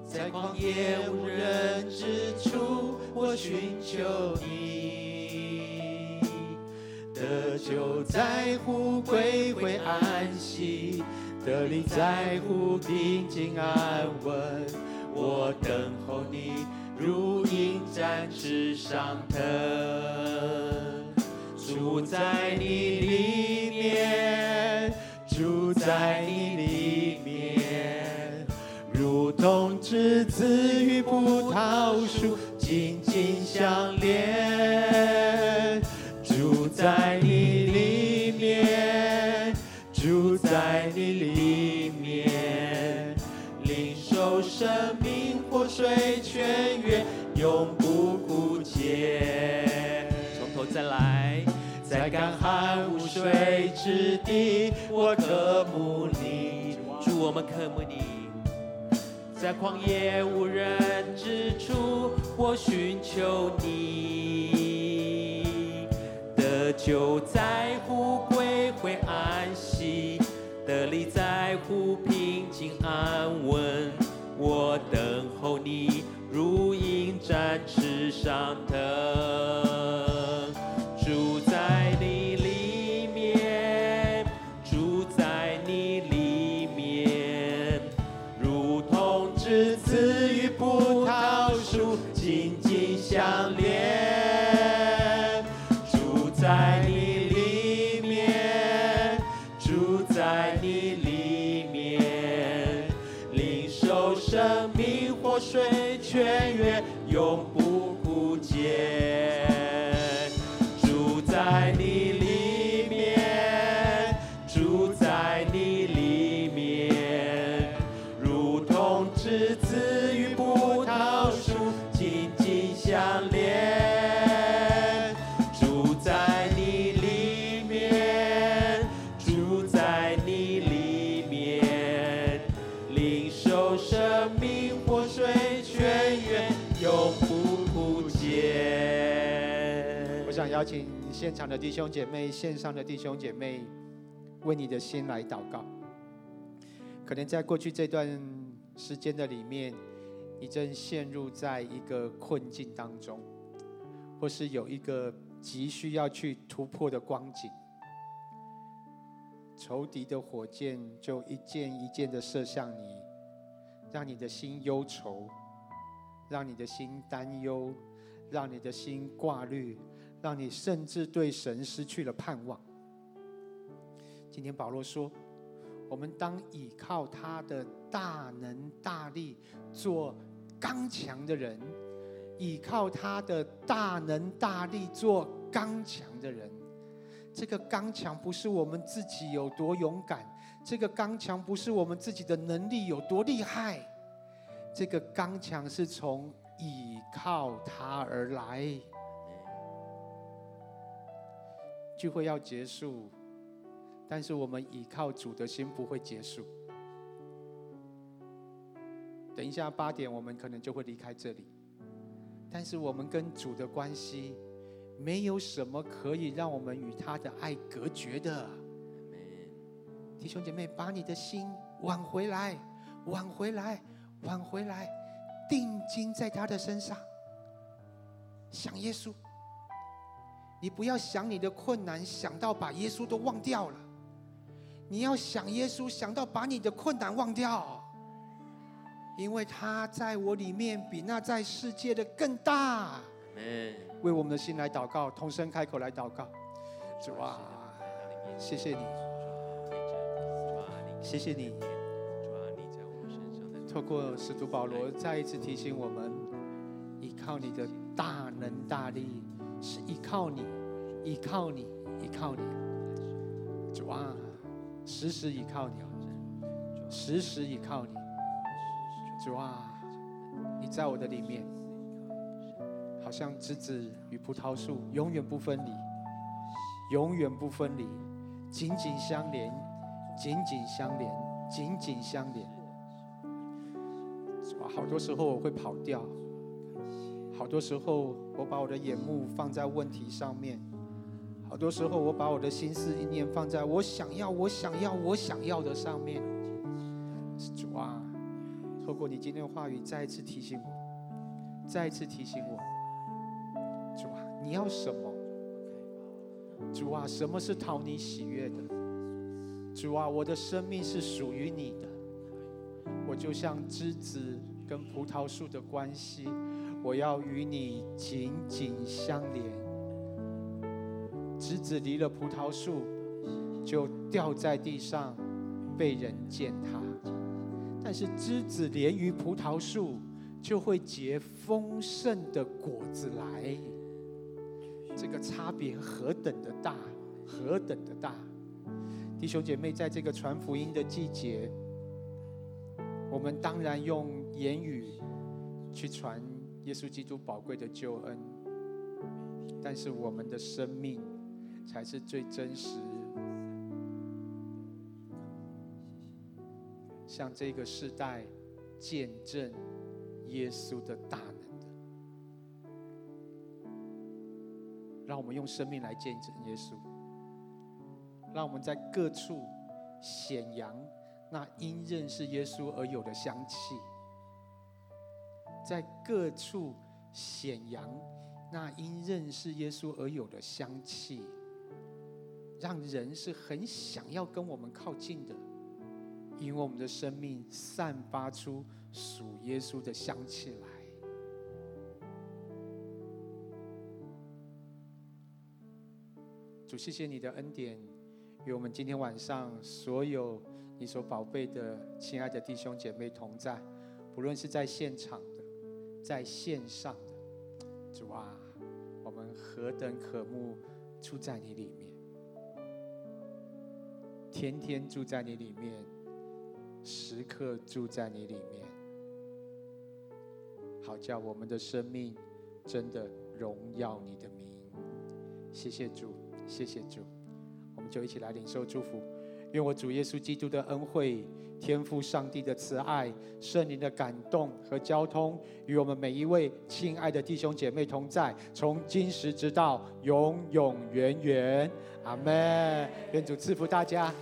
在旷野无人之处我寻求你，得救在乎归回安息，得力在乎平静安稳。我等候你，如鹰展翅上腾，住在你里面，住在你如同枝子与葡萄树。紧紧相连，住在你里面，住在你里面，领受生命活水泉源，永不枯竭。从头再来，在干旱无水之地，我渴慕你，主我们渴慕你。在旷野无人之处，我寻求你。的救在乎归回安息，得力在乎平静安稳。我等候你，如鹰展翅上腾。永不枯竭。现场的弟兄姐妹、线上的弟兄姐妹，为你的心来祷告。可能在过去这段时间的里面，你正陷入在一个困境当中，或是有一个急需要去突破的光景。仇敌的火箭就一箭一箭的射向你，让你的心忧愁，让你的心担忧，让你的心挂虑，让你甚至对神失去了盼望。今天保罗说，我们当倚靠他的大能大力，做刚强的人；倚靠他的大能大力，做刚强的人。这个刚强不是我们自己有多勇敢，这个刚强不是我们自己的能力有多厉害，这个刚强是从倚靠他而来。聚会要结束，但是我们倚靠主的心不会结束。等一下八点，我们可能就会离开这里，但是我们跟主的关系。没有什么可以让我们与他的爱隔绝的。弟兄姐妹，把你的心挽回来，挽回来，挽回来，定睛在他的身上，想耶稣。你不要想你的困难，想到把耶稣都忘掉了。你要想耶稣，想到把你的困难忘掉，因为他在我里面比那在世界的更大。为我们的心来祷告，同声开口来祷告。主啊，谢谢你，谢谢你。透过使徒保罗再一次提醒我们，依靠你的大能大力，是依靠你，依靠你，依靠你。主啊，时时依靠你，时时依靠你。主啊，你在我的里面。好像枝子与葡萄树永远不分离，永远不分离，紧紧相连，紧紧相连，紧紧相连。好多时候我会跑掉，好多时候我把我的眼目放在问题上面，好多时候我把我的心思意念放在我想要、我想要、我想要的上面。主啊，透过你今天的话语，再一次提醒我，再一次提醒我。主啊，你要什么？主啊，什么是讨你喜悦的？主啊，我的生命是属于你的。我就像枝子跟葡萄树的关系，我要与你紧紧相连。枝子离了葡萄树，就掉在地上，被人践踏；但是枝子连于葡萄树，就会结丰盛的果子来。这个差别何等的大，何等的大！弟兄姐妹，在这个传福音的季节，我们当然用言语去传耶稣基督宝贵的救恩，但是我们的生命才是最真实，向这个世代见证耶稣的大能。让我们用生命来见证耶稣，让我们在各处显扬那因认识耶稣而有的香气，在各处显扬那因认识耶稣而有的香气，让人是很想要跟我们靠近的，因为我们的生命散发出属耶稣的香气来。主，谢谢你的恩典，与我们今天晚上所有你所宝贝的亲爱的弟兄姐妹同在，不论是在现场，在线上的，主啊，我们何等渴慕住在你里面，天天住在你里面，时刻住在你里面，好叫我们的生命真的荣耀你的名。谢谢主。谢谢主，我们就一起来领受祝福。愿我主耶稣基督的恩惠、天赋上帝的慈爱、圣灵的感动和交通，与我们每一位亲爱的弟兄姐妹同在，从今时直到永永远远。阿门。愿主赐福大家。